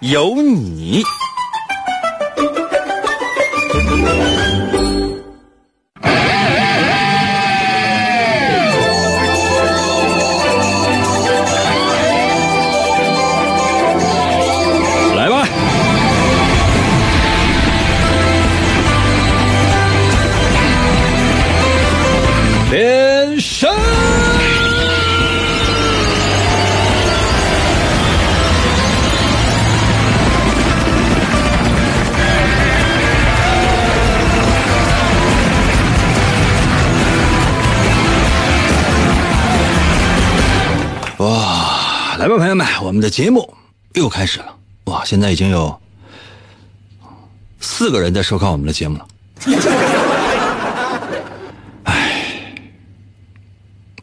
有你。朋友们，我们的节目又开始了。哇，现在已经有四个人在收看我们的节目了。哎，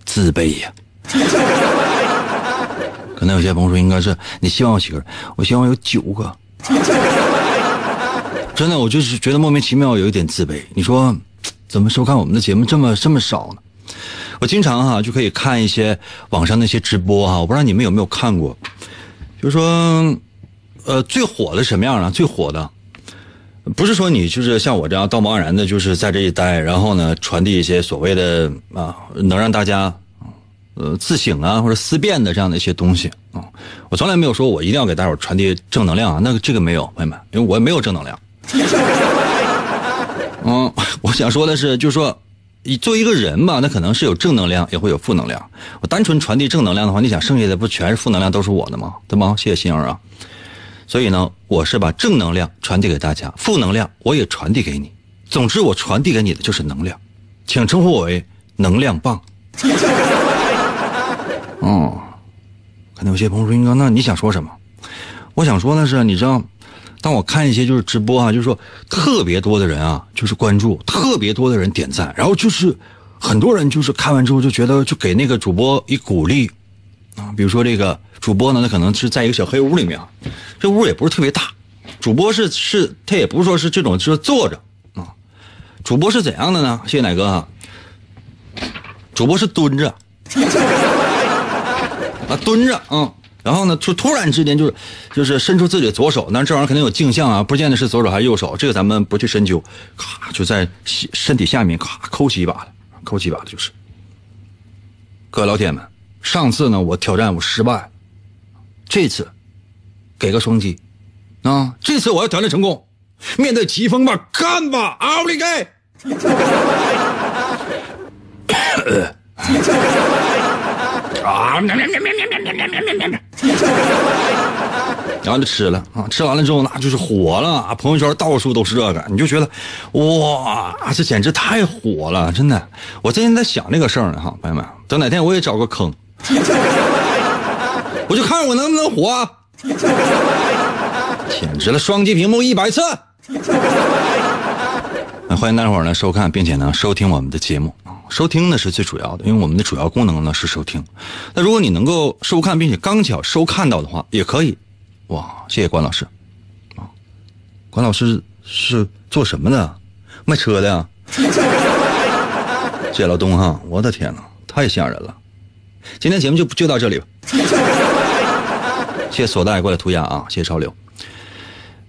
自卑呀。可能有些朋友说，应该是你希望有几个人？我希望有九个。真的，我就是觉得莫名其妙，有一点自卑。你说，怎么收看我们的节目这么这么少呢？我经常哈、就可以看一些网上那些直播哈、我不知道你们有没有看过，就是说，呃，最火的什么样呢？最火的，不是说你就是像我这样道貌岸然的，就是在这一待，然后呢传递一些所谓的啊能让大家呃自省啊或者思辨的这样的一些东西啊、我从来没有说我一定要给大伙传递正能量啊，那个这个没有，朋友们，因为我也没有正能量。嗯，我想说的是，就是说，你作为一个人吧，那可能是有正能量，也会有负能量。我单纯传递正能量的话，你想剩下的不全是负能量，都是我的吗？对吗？谢谢心儿啊。所以呢，我是把正能量传递给大家，负能量我也传递给你。总之，我传递给你的就是能量，请称呼我为能量棒。哦，可能有些朋友说：“英哥，那你想说什么？”我想说的是，你知道，当我看一些就是直播啊，就是说特别多的人啊，就是关注，特别多的人点赞，然后就是很多人就是看完之后就觉得就给那个主播以鼓励啊，比如说这个主播呢，他可能是在一个小黑屋里面，这屋也不是特别大，主播是是他也不是说是这种就是坐着啊，主播是怎样的呢？谢谢奶哥啊，主播是蹲着啊，蹲着啊。然后呢，突突然之间就是，就是伸出自己的左手，但是这玩意儿肯定有镜像啊，不见得是左手还是右手，这个咱们不去深究。咔，就在身体下面咔抠起一把来，抠起一把了就是。各位老铁们，上次呢我挑战我失败，这次给个双击啊！这次我要挑战成功，面对疾风吧，干吧，奥利给！啊！然后就吃了啊，吃完了之后那就是火了啊，朋友圈到处都是这个，你就觉得哇，这简直太火了，真的。我最近在想这个事儿呢哈，朋友们，等哪天我也找个坑，我就看我能不能火。简直了，双击屏幕一百次。欢迎大伙儿呢收看，并且呢收听我们的节目啊，收听呢是最主要的，因为我们的主要功能呢是收听。那如果你能够收看，并且刚巧收看到的话，也可以。哇，谢谢关老师，啊，关老师是做什么的？卖车的呀？谢 谢老东哈，我的天呐，太吓人了。今天节目就就到这里吧。谢谢索带过来涂鸦啊，谢谢潮流。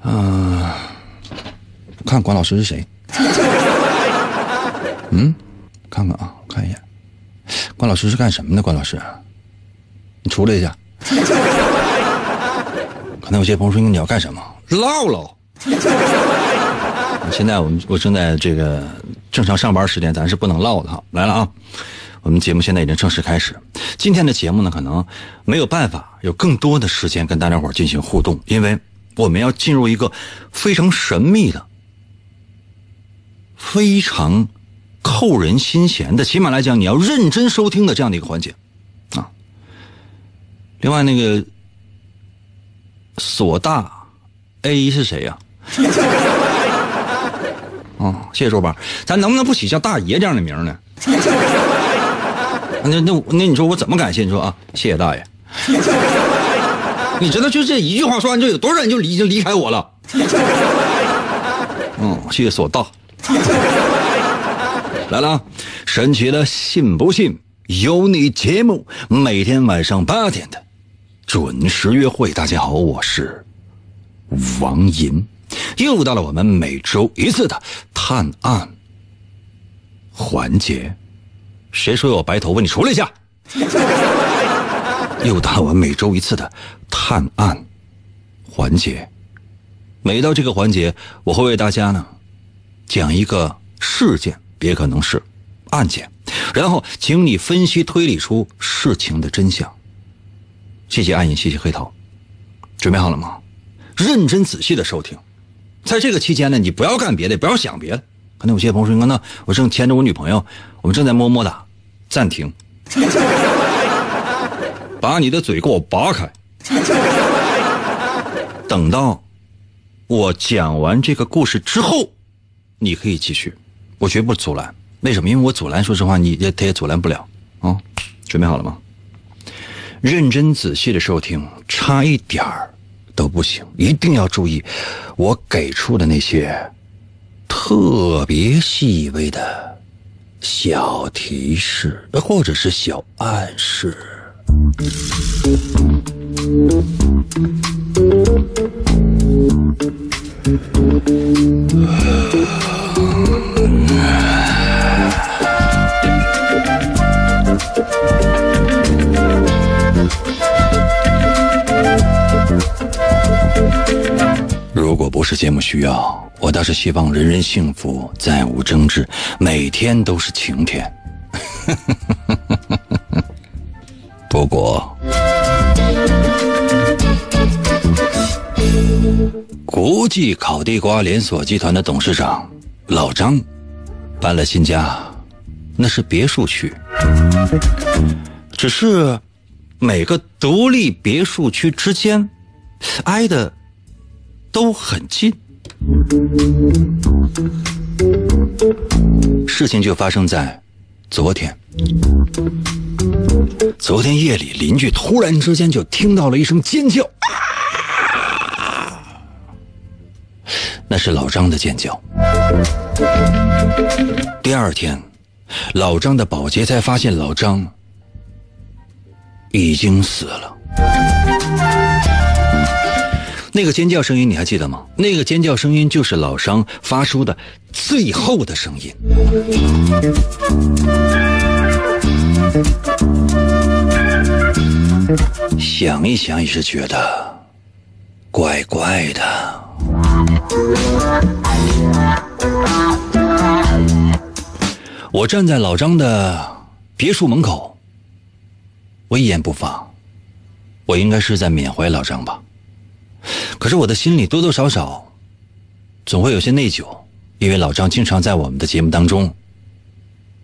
嗯、看关老师是谁？嗯，看看啊，我看一眼，关老师是干什么的？关老师，你出来一下。可能有些朋友说你要干什么？唠唠。现在我们我正在这个正常上班时间，咱是不能唠的哈。来了啊，我们节目现在已经正式开始。今天的节目呢，可能没有办法有更多的时间跟大家伙进行互动，因为我们要进入一个非常神秘的、非常扣人心弦的，起码来讲，你要认真收听的这样的一个环节啊。另外，那个索大 A 是谁呀？哦，谢谢周八，咱能不能不起像大爷这样的名呢？那那那你说我怎么感谢？你说啊，谢谢大爷。你知道就这一句话说完之后，有多少人就已经离开我了？嗯，谢谢索大。来了，神奇的信不信由你节目，每天晚上八点的准时约会。大家好，我是王银，又到了我们每周一次的探案环节。谁说我白头发？你出来一下。又到了我们每周一次的探案环节。每到这个环节，我会为大家呢讲一个事件，也可能是案件，然后请你分析推理出事情的真相。谢谢暗影，谢谢黑桃，准备好了吗？认真仔细的收听。在这个期间呢，你不要干别的，不要想别的。可能有些朋友说：“那我正牵着我女朋友，我们正在么么哒。”暂停，把你的嘴给我拔开。等到我讲完这个故事之后，你可以继续，我绝不阻拦。为什么？因为我阻拦，说实话，你也他也阻拦不了啊。准备好了吗？认真仔细的收听，差一点儿都不行，一定要注意我给出的那些特别细微的。小提示，或者是小暗示。如果不是节目需要。我倒是希望人人幸福，再无争执，每天都是晴天。不过，国际烤地瓜连锁集团的董事长老张搬了新家，那是别墅区，只是每个独立别墅区之间挨的都很近。事情就发生在昨天。昨天夜里，邻居突然之间就听到了一声尖叫，那是老张的尖叫。第二天，老张的保洁才发现老张已经死了。那个尖叫声音你还记得吗？那个尖叫声音就是老张发出的最后的声音。想一想也是觉得怪怪的。我站在老张的别墅门口，我一言不发。我应该是在缅怀老张吧。可是我的心里多多少少，总会有些内疚，因为老张经常在我们的节目当中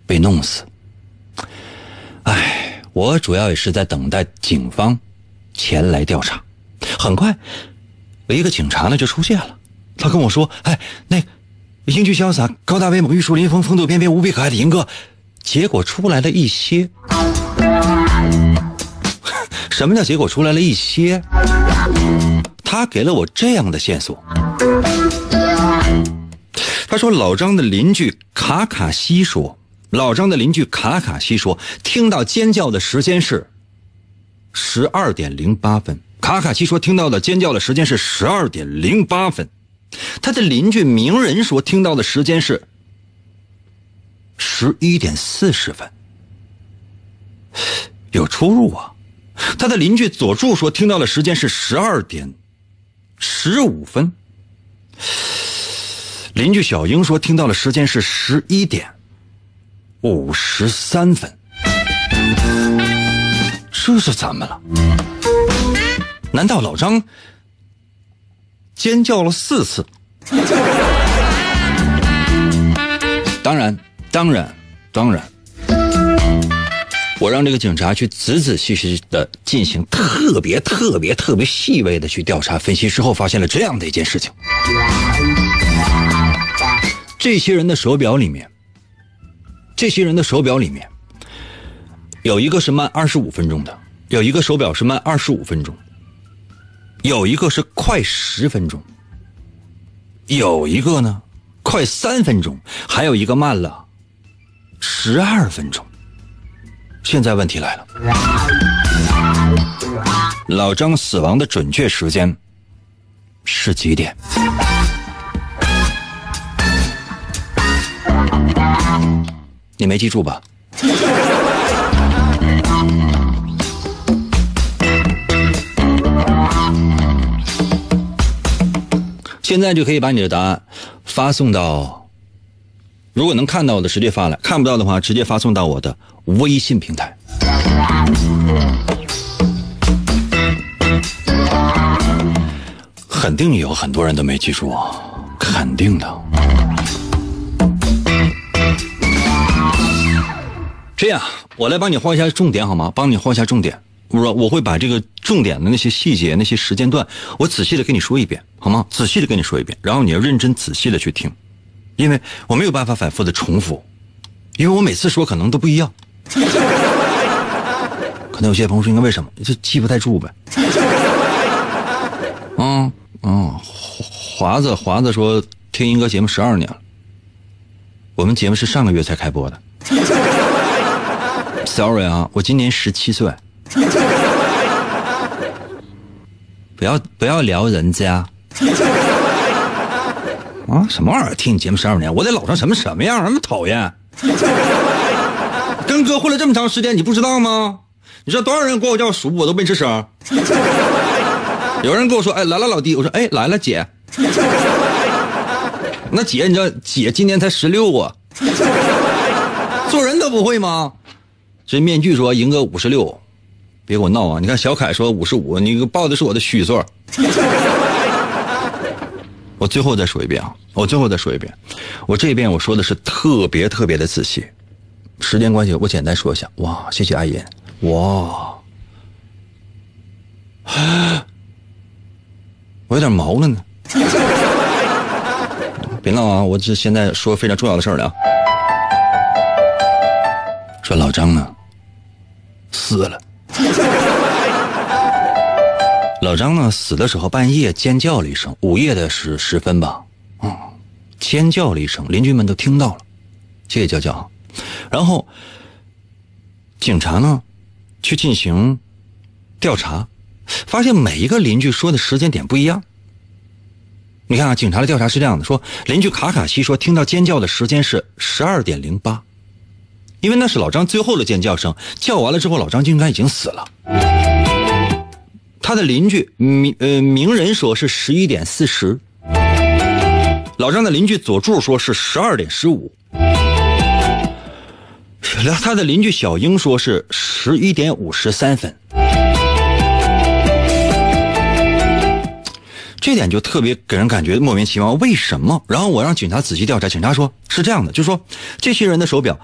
被弄死。唉，我主要也是在等待警方前来调查。很快，一个警察呢就出现了，他跟我说：“哎，那英俊潇洒、高大威猛、玉树临风、风度翩翩、无比可爱的银哥。”结果出来了一些。什么叫结果出来了一些？他给了我这样的线索。他说：“老张的邻居卡卡西说，老张的邻居卡卡西说，听到尖叫的时间是十二点零八分。卡卡西说听到的尖叫的时间是十二点零八分。他的邻居鸣人说听到的时间是十一点四十分。有出入啊。他的邻居佐助说听到的时间是十二点。”十五分，邻居小英说听到的时间是十一点五十三分，这是怎么了？难道老张尖叫了四次？当然，当然，当然，我让这个警察去仔仔细细的进行特别特别特别细微的去调查分析之后，发现了这样的一件事情：这些人的手表里面，这些人的手表里面，有一个是慢二十五分钟的，有一个手表是慢二十五分钟，有一个是快十分钟，有一个呢快三分钟，还有一个慢了十二分钟。现在问题来了，老张死亡的准确时间是几点？你没记住吧？现在就可以把你的答案发送到，如果能看到的直接发来，看不到的话直接发送到我的微信平台。肯定有很多人都没记住，肯定的。这样，我来帮你画一下重点好吗？帮你画一下重点。我说我会把这个重点的那些细节、那些时间段，我仔细的跟你说一遍，好吗？仔细的跟你说一遍，然后你要认真仔细的去听，因为我没有办法反复的重复，因为我每次说可能都不一样。可能有些朋友说，应该为什么？就记不太住呗。嗯嗯，华子华子说听英哥节目十二年了，我们节目是上个月才开播的。Sorry 啊，我今年十七岁。不要不要聊人家。啊，什么玩意儿？听你节目十二年，我得老成什么什么样？那么讨厌。跟哥混了这么长时间，你不知道吗？你知道多少人管我叫叔，我都没吱声。有人跟我说：“哎，来了，老弟。”我说：“哎，来了，姐。”那姐，你知道姐今年才十六啊？做人都不会吗？这面具说：“赢哥五十六。”别给我闹啊！你看小凯说五十五，你报的是我的虚岁。我最后再说一遍啊！我最后再说一遍，我这边我说的是特别特别的仔细。时间关系，我简单说一下。哇，谢谢阿银。哇，我有点毛了呢。别闹啊！我这现在说非常重要的事儿了。说老张呢，死了。老张呢，死的时候半夜尖叫了一声，午夜的时时分吧，嗯，尖叫了一声，邻居们都听到了，谢谢娇娇。然后警察呢，去进行调查，发现每一个邻居说的时间点不一样。你看啊，警察的调查是这样的：说邻居卡卡西说听到尖叫的时间是十二点零八。因为那是老张最后的尖叫声，叫完了之后，老张就应该已经死了。他的邻居名呃名人说是十一点四十，老张的邻居佐助说是十二点十五，他的邻居小英说是十一点五十三分。这点就特别给人感觉莫名其妙，为什么？然后我让警察仔细调查，警察说是这样的，就说这些人的手表。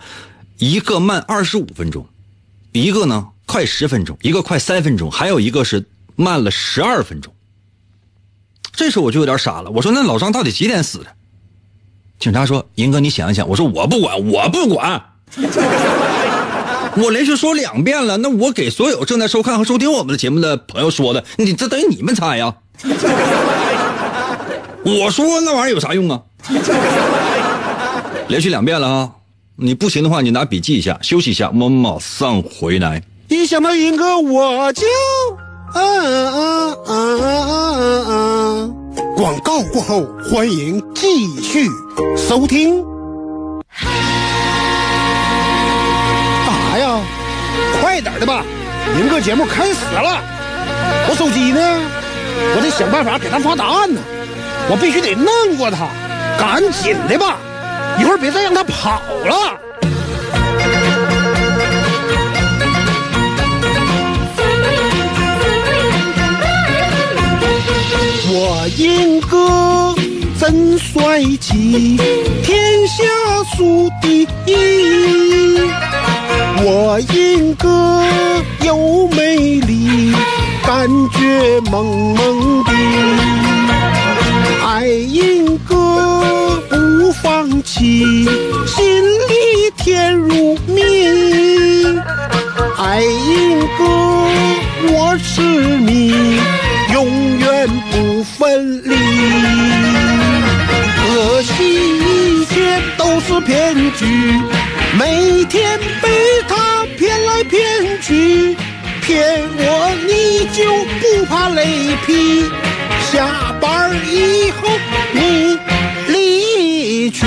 一个慢二十五分钟，一个呢快十分钟，一个快三分钟，还有一个是慢了十二分钟。这时候我就有点傻了，我说那老张到底几点死的？警察说：“银哥，你想一想。”我说：“我不管，我不管。我连续说两遍了，那我给所有正在收看和收听我们的节目的朋友说的，你这等于你们猜呀？我说那玩意儿有啥用啊？连续两遍了啊！”你不行的话，你拿笔记一下，休息一下，我马上回来。一想到云哥，我就啊啊啊啊啊！广告过后，欢迎继续收听。干啥呀？快点的吧，云哥节目开始了。我手机呢？我得想办法给他发答案呢。我必须得弄过他，赶紧的吧。一会儿别再让他跑了。我英哥真帅气，天下数第一。我英哥又美丽，感觉萌萌的。里甜如蜜。爱英歌我痴迷，永远不分离。可惜一切都是骗局，每天被他骗来骗去，骗我你就不怕雷劈？下班以后你离去。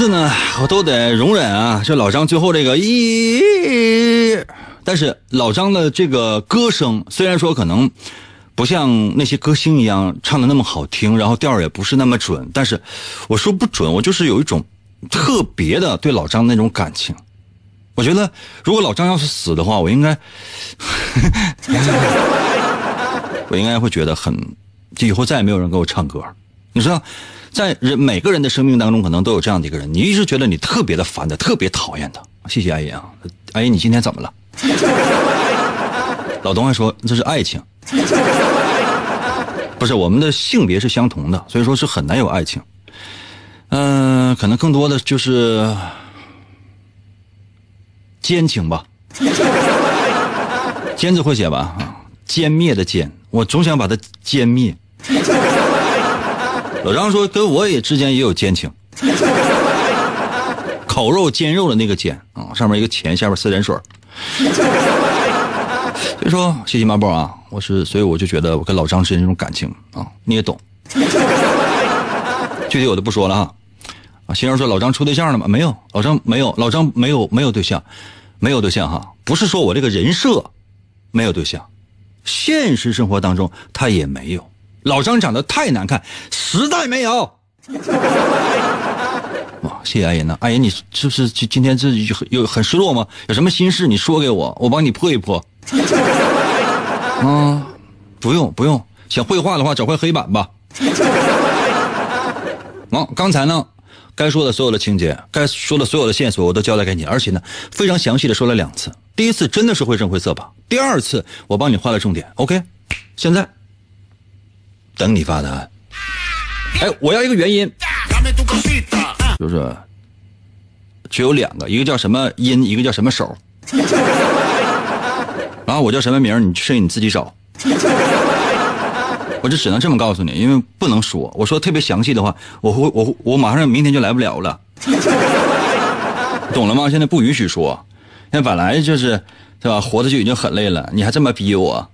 次呢，我都得容忍啊，这老张最后这个咦，但是老张的这个歌声虽然说可能不像那些歌星一样唱的那么好听，然后调也不是那么准，但是我说不准，我就是有一种特别的对老张那种感情。我觉得如果老张要是死的话，我应该，我应该会觉得很，就以后再也没有人给我唱歌。你知道，在人每个人的生命当中，可能都有这样的一个人，你一直觉得你特别的烦的，特别讨厌他。谢谢阿姨啊，阿姨你今天怎么了？老东还说这是爱情，不是我们的性别是相同的，所以说是很难有爱情。嗯、可能更多的就是奸情吧，奸字会写吧？啊，歼灭的歼，我总想把它歼灭。老张说跟我也之间也有奸情，烤肉煎肉的那个煎啊，上面一个钱，下面四点水。所以说，谢谢马宝啊，我是，所以我就觉得我跟老张之间这种感情啊，你也懂。具体我就不说了哈。啊，先生说老张处对象了吗？没有，老张没有，老张没有没有对象，没有对象哈。不是说我这个人设没有对象，现实生活当中他也没有。老张长得太难看，实在没有。哇，谢谢阿姨呢，阿姨你是不是今今天这有有很失落吗？有什么心事你说给我，我帮你破一破。啊，不用不用，想绘画的话找块黑板吧。好、刚才呢，该说的所有的情节，该说的所有的线索我都交代给你，而且呢，非常详细的说了两次。第一次真的是绘声绘色吧？第二次我帮你画了重点。OK，现在等你发答案。哎，我要一个原因，就是只有两个，一个叫什么音，一个叫什么手。然后我叫什么名，你剩下你自己找。我就只能这么告诉你，因为不能说。我说特别详细的话，我会我我马上明天就来不了了，懂了吗？现在不允许说，现在本来就是是吧，活着就已经很累了，你还这么逼我。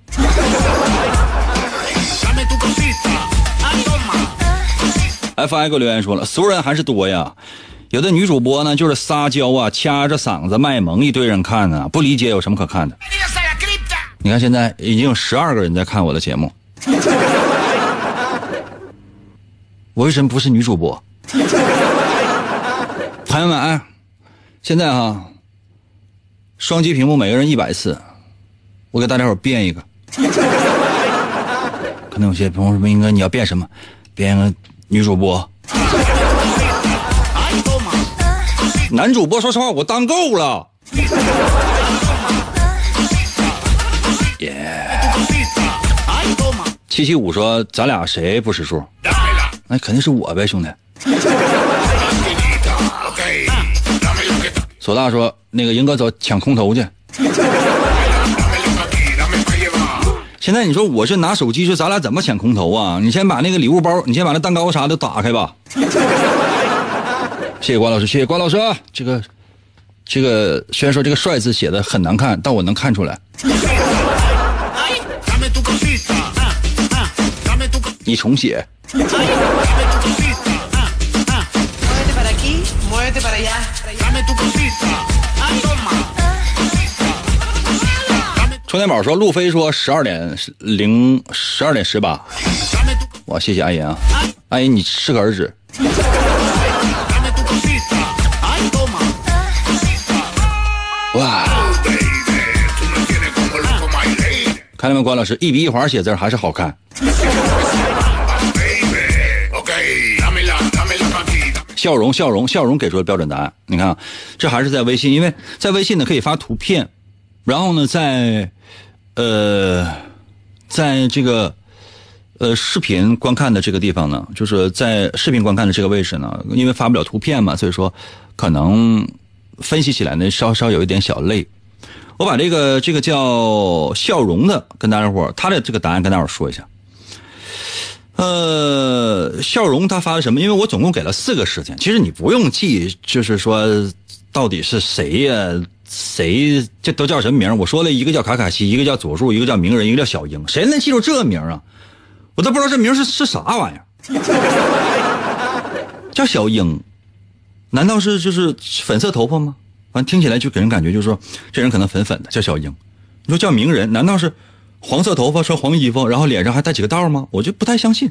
F I 给我留言说了，俗人还是多呀。有的女主播呢，就是撒娇啊，掐着嗓子卖萌，一堆人看呢，不理解有什么可看的。你看现在已经有十二个人在看我的节目，我为什么不是女主播？朋友们，哎，现在哈，双击屏幕每个人一百次，我给大家伙变一个。可能有些朋友说，英哥你要变什么？变个女主播。男主播，说实话，我当够了。耶！七七五说：“咱俩谁不识数？那肯定是我呗，兄弟。”索大说：“那个英哥走抢空投去。”现在你说我是拿手机，说咱俩怎么抢空投啊？你先把那个礼物包，你先把那蛋糕啥的打开吧。谢谢关老师，谢谢关老师。啊！这个，这个虽然说这个“帅”字写的很难看，但我能看出来。你重写。充电宝说，路飞说十二点零十二点十八。哇，谢谢阿银啊，阿银你适可而止。哇！看到没，关老师，一笔一划写字还是好看。笑容，笑容，笑容，给出了标准答案。你看，这还是在微信，因为在微信呢可以发图片，然后呢在，呃，在这个，呃，视频观看的这个地方呢，就是在视频观看的这个位置呢，因为发不了图片嘛，所以说可能分析起来呢稍稍有一点小累。我把这个这个叫笑容的跟大家伙他的这个答案跟大伙说一下。呃，笑容他发的什么？因为我总共给了四个事情，其实你不用记，就是说到底是谁呀？谁这都叫什么名？我说了一个叫卡卡西，一个叫佐助，一个叫鸣人，一个叫小樱，谁能记住这名啊？我都不知道这名是是啥玩意儿。叫小樱，难道是就是粉色头发吗？反正听起来就给人感觉就是说这人可能粉粉的，叫小樱。你说叫鸣人，难道是？黄色头发，穿黄衣服，然后脸上还带几个道吗？我就不太相信，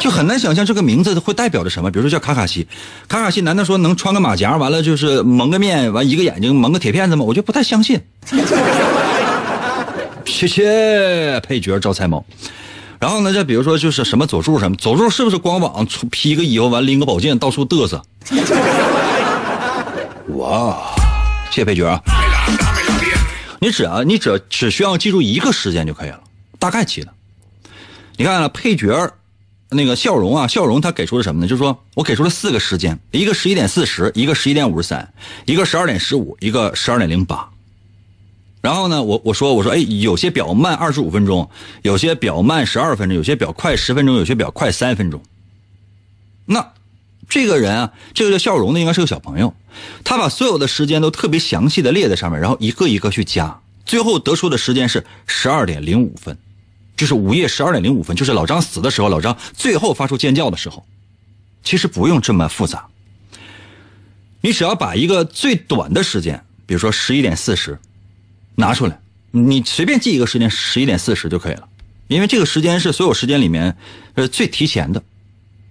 就很难想象这个名字会代表着什么。比如说叫卡卡西，卡卡西难道说能穿个马甲，完了就是蒙个面，完一个眼睛蒙个铁片子吗？我就不太相信。谢谢配角招财猫。然后呢，再比如说就是什么佐助什么，佐助是不是光膀披个衣服，完拎个宝剑到处嘚瑟？哇，谢谢配角啊。你只要你只只需要记住一个时间就可以了，大概记的。你看配角那个笑容啊，笑容他给出了什么呢？就是说我给出了四个时间，一个十一点四十，一个十一点五十三，一个十二点十五，一个十二点零八。然后呢，我我说我说哎，有些表慢二十五分钟，有些表慢十二分钟，有些表快十分钟，有些表快三分钟。那这个人啊，这个叫笑容的应该是个小朋友。他把所有的时间都特别详细的列在上面，然后一个一个去加，最后得出的时间是十二点零五分，就是午夜十二点零五分，就是老张死的时候，老张最后发出尖叫的时候。其实不用这么复杂，你只要把一个最短的时间，比如说十一点四十，拿出来，你随便记一个时间，十一点四十就可以了，因为这个时间是所有时间里面呃最提前的。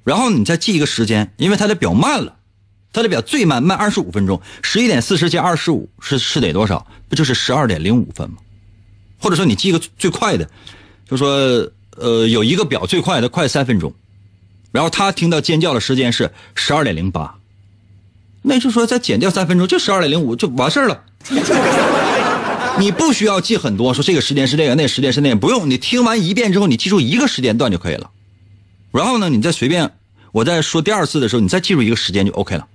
然后你再记一个时间，因为它的表慢了。它的表最慢慢二十五分钟，十一点四十加二十五是是得多少？不就是十二点零五分吗？或者说你记个最快的，就说呃有一个表最快的快三分钟，然后他听到尖叫的时间是十二点零八，那就说再减掉三分钟就十二点零五就完事儿了。你不需要记很多，说这个时间是这个，那个时间是那个，不用。你听完一遍之后，你记住一个时间段就可以了。然后呢，你再随便我再说第二次的时候，你再记住一个时间就 OK 了。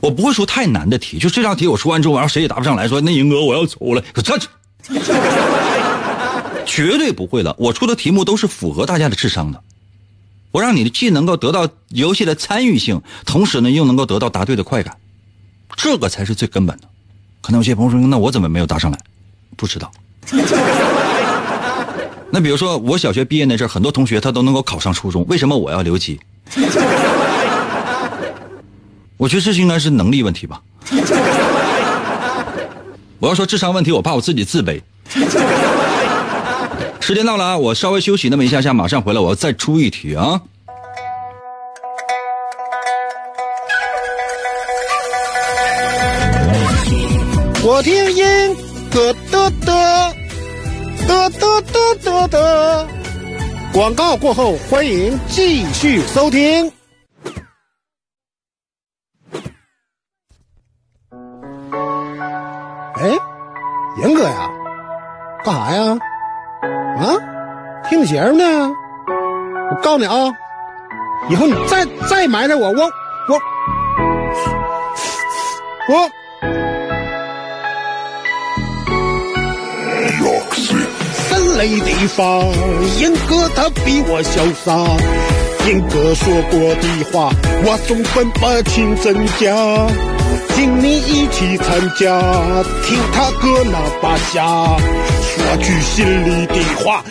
我不会出太难的题，就这道题我说完之后，然后谁也答不上来，说那英哥我要走了，站住绝对不会的。我出的题目都是符合大家的智商的，我让你既能够得到游戏的参与性，同时呢又能够得到答对的快感，这个才是最根本的。可能有些朋友说，那我怎么没有答上来？不知道。那比如说我小学毕业那阵很多同学他都能够考上初中，为什么我要留级？我觉得这是应该是能力问题吧。我要说智商问题，我怕我自己自卑。时间到了啊，我稍微休息那么一下下，马上回来，我要再出一题啊。我听音，嘚嘚嘚，嘚嘚嘚嘚嘚。广告过后，欢迎继续收听。哎，严哥呀，干啥呀？啊，听节目呢？我告诉你啊，以后你再再埋汰我，我我我。三雷地方，严哥他比我潇洒。严哥说过的话，我总分不清真假。请你一起参加，听他哥那把下，说句心里的话，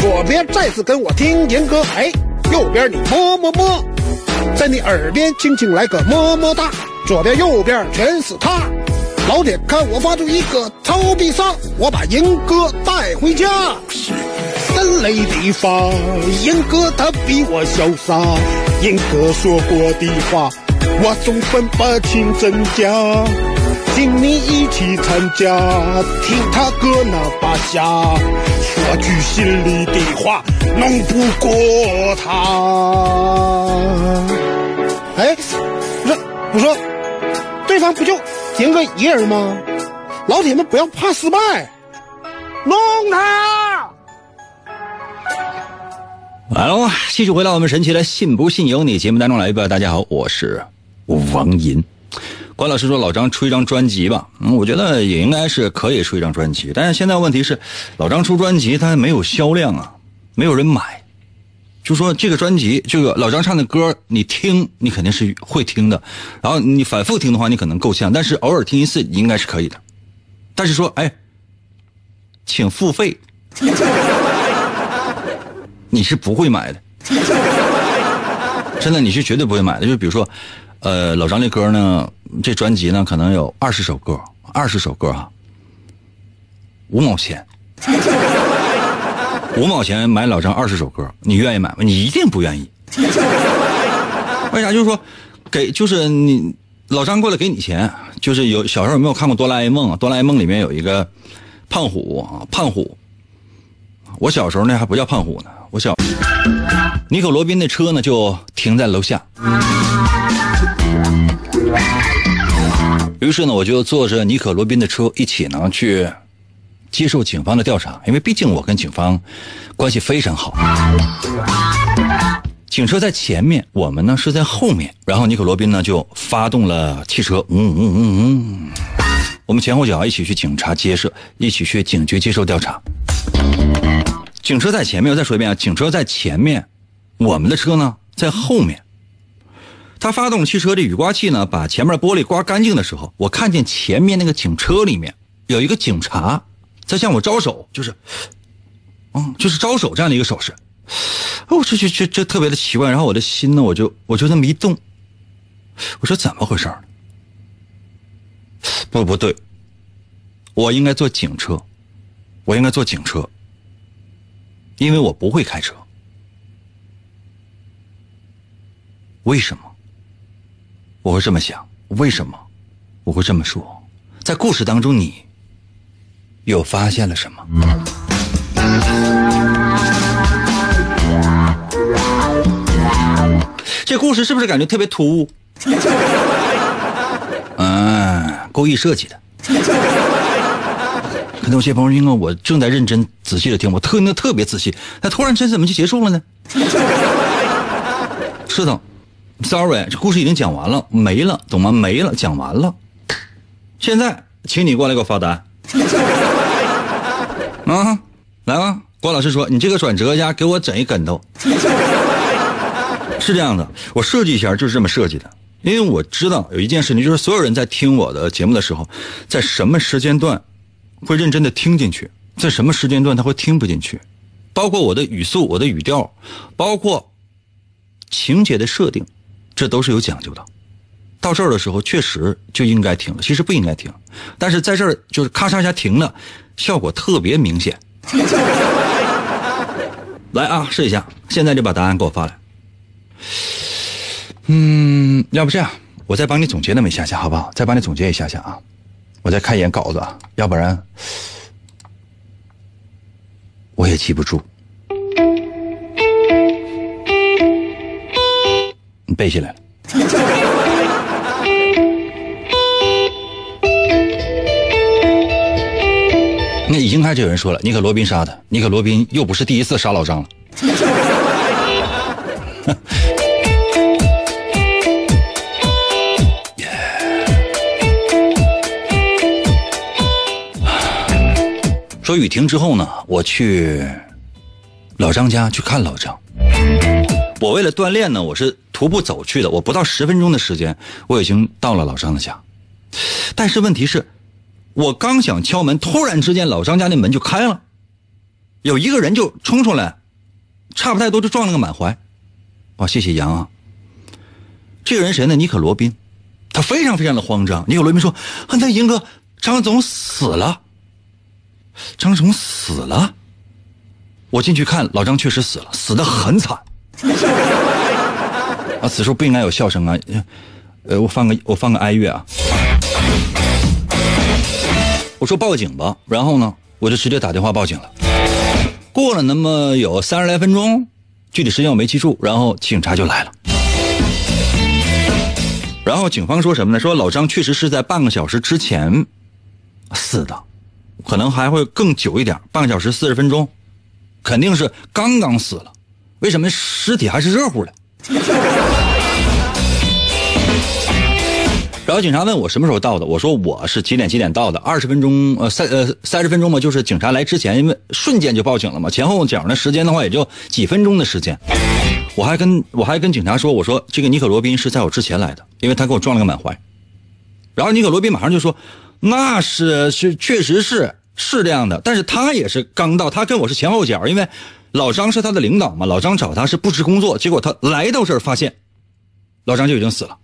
左边再次跟我听银哥，哎，右边你么么么。在你耳边轻轻来个么么哒，左边右边全是他。老铁，看我发出一个超必杀，我把银哥带回家。森雷地方，银哥他比我潇洒。银哥说过的话，我总分不清真假。请你一起参加，听他哥那把下，说句心里的话，弄不过他。哎，不是，我说，对方不就赢个一人吗？老铁们不要怕失败，弄他！来喽，继续回到我们神奇的“信不信由你”节目当中来吧。大家好，我是王银。关老师说：“老张出一张专辑吧。”嗯，我觉得也应该是可以出一张专辑，但是现在问题是，老张出专辑他没有销量啊，没有人买。就说这个专辑，这个老张唱的歌，你听你肯定是会听的，然后你反复听的话，你可能够呛，但是偶尔听一次应该是可以的。但是说，哎，请付费，你是不会买的，真的你是绝对不会买的。就比如说，呃，老张这歌呢，这专辑呢可能有二十首歌，二十首歌啊，五毛钱。五毛钱买老张二十首歌，你愿意买吗？你一定不愿意。为啥？就是说，给就是你老张过来给你钱，就是有小时候有没有看过哆啦 A 梦？哆啦 A 梦里面有一个胖虎啊，胖虎。我小时候呢还不叫胖虎呢，我小尼可罗宾的车呢就停在楼下，于是呢我就坐着尼可罗宾的车一起呢去。接受警方的调查，因为毕竟我跟警方关系非常好。警车在前面，我们呢是在后面。然后尼可罗宾呢就发动了汽车，嗯嗯嗯嗯，我们前后脚一起去警察接受，一起去警局接受调查。警车在前面，我再说一遍啊，警车在前面，我们的车呢在后面。他发动汽车的雨刮器呢，把前面玻璃刮干净的时候，我看见前面那个警车里面有一个警察。在向我招手，就是，嗯，就是招手这样的一个手势。哦，这这这这特别的奇怪。然后我的心呢，我就我就那么一动，我说怎么回事不不对，我应该坐警车，我应该坐警车，因为我不会开车。为什么我会这么想？为什么我会这么说？在故事当中，你。又发现了什么？这故事是不是感觉特别突兀？嗯，故意设计的。可能有些朋友因为我正在认真仔细的听，我特那特别仔细，那突然间怎么就结束了呢？是的，sorry，这故事已经讲完了，没了，懂吗？没了，讲完了。现在，请你过来给我发单。啊，来吧，郭老师说：“你这个转折呀，给我整一跟头。”是这样的，我设计一下就是这么设计的，因为我知道有一件事情，就是所有人在听我的节目的时候，在什么时间段会认真的听进去，在什么时间段他会听不进去，包括我的语速、我的语调，包括情节的设定，这都是有讲究的。到这儿的时候，确实就应该停了，其实不应该停，但是在这儿就是咔嚓一下停了。效果特别明显，来啊，试一下，现在就把答案给我发来。嗯，要不这样，我再帮你总结那么一下下，好不好？再帮你总结一下下啊，我再看一眼稿子，要不然我也记不住。背下来。那已经开始有人说了，你可罗宾杀的，你可罗宾又不是第一次杀老张了。说雨停之后呢，我去老张家去看老张。我为了锻炼呢，我是。徒步走去的。我不到十分钟的时间，我已经到了老张的家。但是问题是，我刚想敲门，突然之间老张家那门就开了，有一个人就冲出来，差不太多就撞了个满怀。哇，谢谢杨啊！这个人谁呢？尼可罗宾，他非常非常的慌张。尼可罗宾说：“啊，那英哥，张总死了。张总死了。”我进去看，老张确实死了，死的很惨。啊，此处不应该有笑声啊！呃，我放个我放个哀乐啊。我说报警吧，然后呢，我就直接打电话报警了。过了那么有三十来分钟，具体时间我没记住，然后警察就来了。然后警方说什么呢？说老张确实是在半个小时之前死的，可能还会更久一点，半个小时四十分钟，肯定是刚刚死了。为什么尸体还是热乎的？然后警察问我什么时候到的，我说我是几点几点到的，二十分钟呃三呃三十分钟嘛，就是警察来之前，因为瞬间就报警了嘛，前后脚的时间的话也就几分钟的时间。我还跟我还跟警察说，我说这个尼可罗宾是在我之前来的，因为他给我撞了个满怀。然后尼可罗宾马上就说，那是是确实是是这样的，但是他也是刚到，他跟我是前后脚，因为老张是他的领导嘛，老张找他是布置工作，结果他来到这儿发现，老张就已经死了。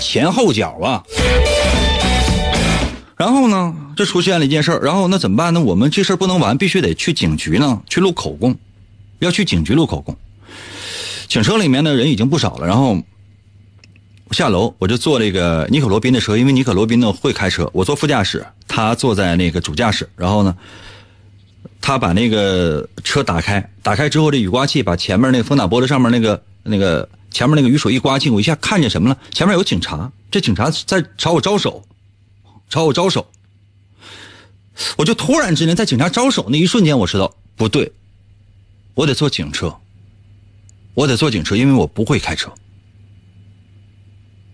前后脚啊，然后呢，这出现了一件事儿然后那怎么办呢？我们这事儿不能完，必须得去警局呢，去录口供，要去警局录口供。警车里面的人已经不少了，然后下楼我就坐那个尼可罗宾的车，因为尼可罗宾呢会开车，我坐副驾驶，他坐在那个主驾驶，然后呢，他把那个车打开，打开之后这雨刮器把前面那个风挡玻璃上面那个那个。前面那个雨水一刮进，我一下看见什么了？前面有警察，这警察在朝我招手，朝我招手。我就突然之间在警察招手那一瞬间，我知道不对，我得坐警车，我得坐警车，因为我不会开车。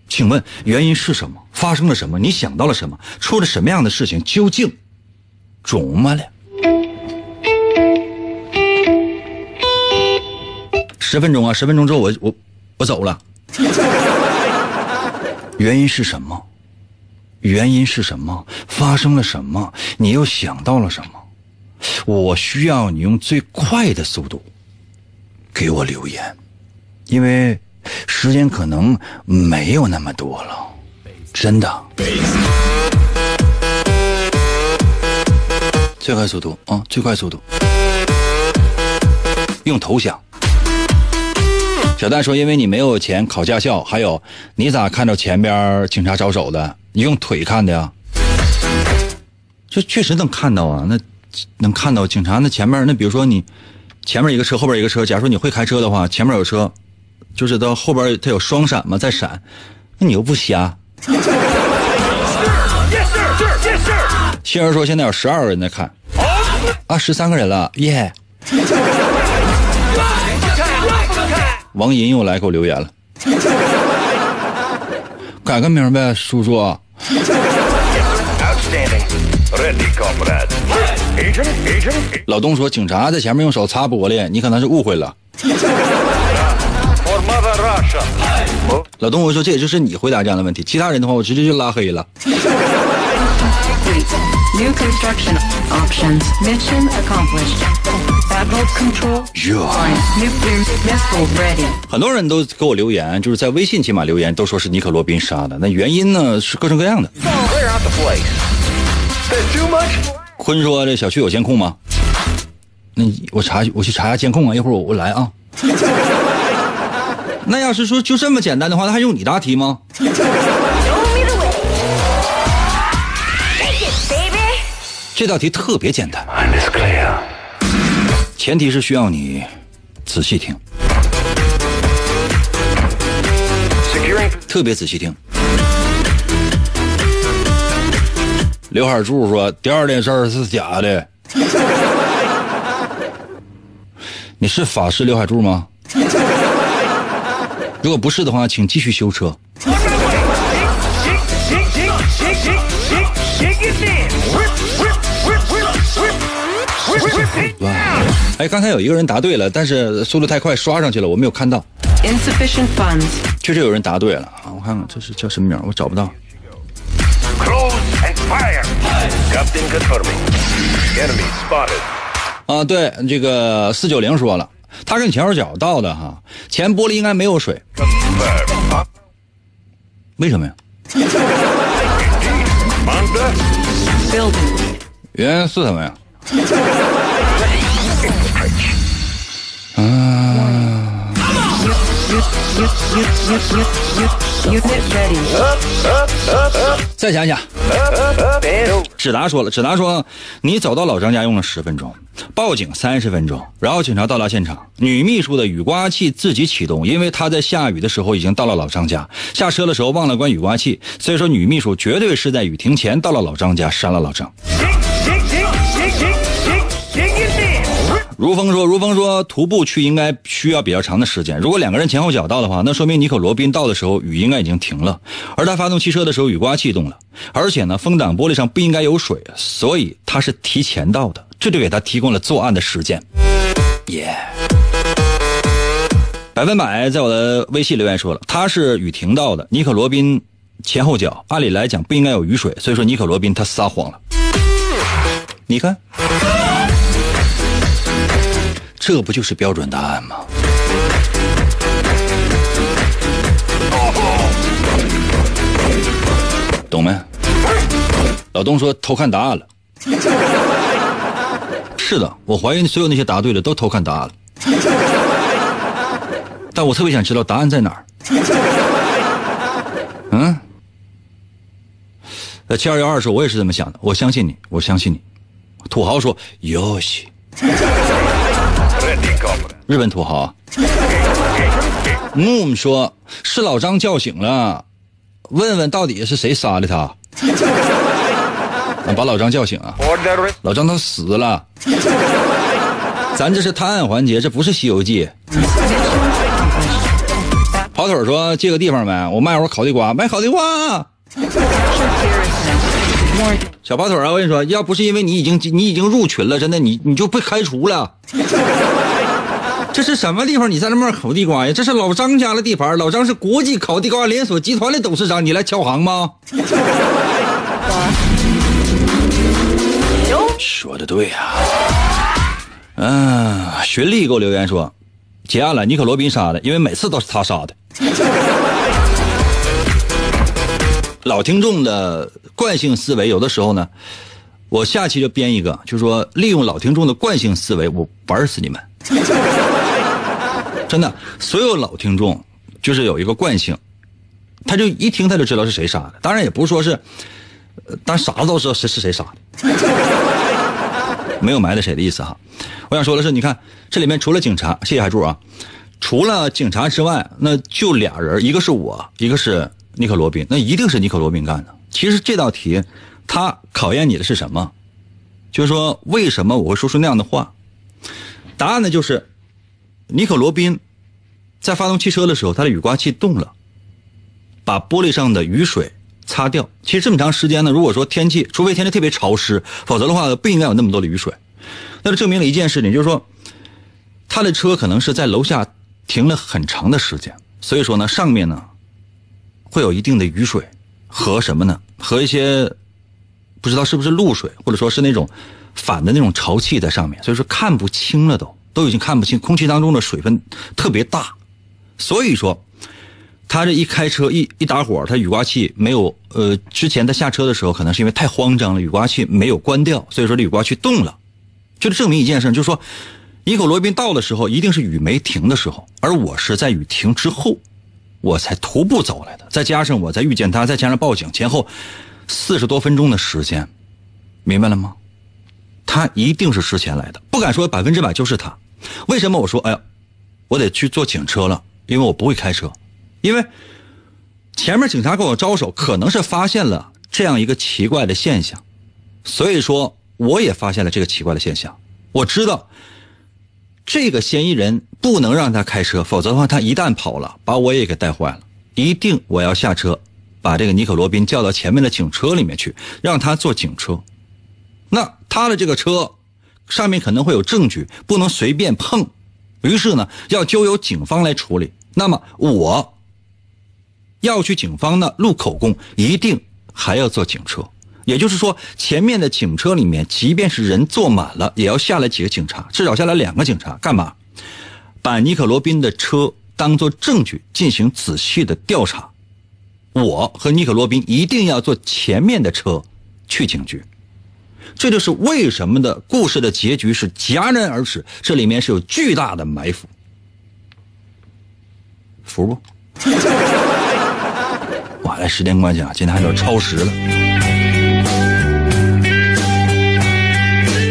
请问原因是什么？发生了什么？你想到了什么？出了什么样的事情？究竟肿么了？十分钟啊！十分钟之后，我我。我走了，原因是什么？原因是什么？发生了什么？你又想到了什么？我需要你用最快的速度给我留言，因为时间可能没有那么多了，真的。最快速度啊！最快速度，用头像。小蛋说：“因为你没有钱考驾校，还有你咋看到前边警察招手的？你用腿看的呀？这确实能看到啊，那能看到警察那前面那，比如说你前面一个车，后边一个车。假如说你会开车的话，前面有车，就是到后边它有双闪嘛，在闪，那你又不瞎。”杏儿说：“现在有十二个人在看，啊，十三个人了，耶。”王银又来给我留言了，改个名呗，叔叔。老东说警察在前面用手擦玻璃，你可能是误会了。老东我说这也就是你回答这样的问题，其他人的话我直接就拉黑了。New construction options. Mission accomplished. Battle control. Nuclear missile ready. 很多人都给我留言，就是在微信起码留言，都说是尼克罗宾杀的。那原因呢是各种各样的。坤说：“这小区有监控吗？”那我查，我去查下监控啊！一会儿我我来啊。那要是说就这么简单的话，那还用你答题吗？这道题特别简单，前提是需要你仔细听，特别仔细听。刘海柱说：“第二件事是假的。”你是法师刘海柱吗？如果不是的话，请继续修车。哇！哎，刚才有一个人答对了，但是速度太快刷上去了，我没有看到。Insufficient funds. 确实有人答对了啊！我看看这是叫什么名儿，我找不到。Close and fire. Captain confirming. Enemy spotted. 啊，对，这个四九零说了，他跟前后脚到的哈，前玻璃应该没有水，为什么呀？原因是什么呀？再想想，志达说了，志达说你走到老张家用了十分钟，报警三十分钟，然后警察到达现场，女秘书的雨刮器自己启动，因为她在下雨的时候已经到了老张家，下车的时候忘了关雨刮器，所以说女秘书绝对是在雨停前到了老张家杀了老张。如风说，如风说，徒步去应该需要比较长的时间。如果两个人前后脚到的话，那说明尼可罗宾到的时候雨应该已经停了，而他发动汽车的时候雨刮器动了，而且呢，风挡玻璃上不应该有水，所以他是提前到的，这就给他提供了作案的时间。耶、百分百在我的微信留言说了，他是雨停到的，尼可罗宾前后脚，按理来讲不应该有雨水，所以说尼可罗宾他撒谎了。你看。这不就是标准答案吗？懂没？老东说偷看答案了。是的，我怀疑所有那些答对的都偷看答案了。但我特别想知道答案在哪儿。嗯？呃，七二幺二说，我也是这么想的，我相信你，我相信你。土豪说，游戏。日本土豪啊。木说，是老张叫醒了，问问到底是谁杀的他。把老张叫醒啊！老张他死了。咱这是探案环节，这不是《西游记》。跑腿说借个地方呗，我卖会烤地瓜，卖烤地瓜。小跑腿啊，我跟你说，要不是因为你已经你已经入群了，真的你你就被开除了。这是什么地方？你在那卖烤地瓜呀？这是老张家的地盘，老张是国际烤地瓜连锁集团的董事长，你来敲行吗？说的对呀、嗯、寻力给我留言说，结案了，尼可罗宾杀的，因为每次都是他杀的。老听众的惯性思维，有的时候呢，我下期就编一个，就说利用老听众的惯性思维，我玩死你们。真的，所有老听众就是有一个惯性，他就一听他就知道是谁杀的。当然也不是说是，呃当傻子都知道是是谁杀的，没有埋汰谁的意思哈。我想说的是，你看这里面除了警察，谢谢海柱啊，除了警察之外，那就俩人，一个是我，一个是尼克罗宾，那一定是尼克罗宾干的。其实这道题，他考验你的是什么？就是说，为什么我会说出那样的话？答案呢，就是尼可罗宾在发动汽车的时候，他的雨刮器动了，把玻璃上的雨水擦掉。其实这么长时间呢，如果说天气，除非天气特别潮湿，否则的话不应该有那么多的雨水。那就证明了一件事情，就是说，他的车可能是在楼下停了很长的时间，所以说呢，上面呢会有一定的雨水和什么呢？和一些不知道是不是露水，或者说是那种反的那种潮气在上面，所以说看不清了都，都已经看不清，空气当中的水分特别大，所以说他这一开车一一打火，他雨刮器没有呃，之前他下车的时候可能是因为太慌张了，雨刮器没有关掉，所以说这雨刮器动了，就是证明一件事，就是说尼可罗宾到的时候一定是雨没停的时候，而我是在雨停之后。我才徒步走来的，再加上我在遇见他，再加上报警，前后四十多分钟的时间，明白了吗？他一定是之前来的，不敢说百分之百就是他。为什么我说哎呀，我得去坐警车了？因为我不会开车，因为前面警察跟我招手，可能是发现了这样一个奇怪的现象，所以说我也发现了这个奇怪的现象。我知道这个嫌疑人不能让他开车，否则的话，他一旦跑了，把我也给带坏了。一定我要下车，把这个尼可罗宾叫到前面的警车里面去，让他坐警车。那他的这个车上面可能会有证据，不能随便碰，于是呢，要交由警方来处理。那么我要去警方那录口供，一定还要坐警车。也就是说，前面的警车里面，即便是人坐满了，也要下来几个警察，至少下来两个警察，干嘛？把尼可罗宾的车当做证据进行仔细的调查。我和尼可罗宾一定要坐前面的车去警局。这就是为什么的故事的结局是戛然而止，这里面是有巨大的埋伏。服不？哇，这时间关系啊，今天还有点超时了。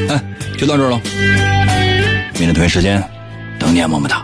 哎，就到这儿了。明天同一时间，等你啊，么么哒。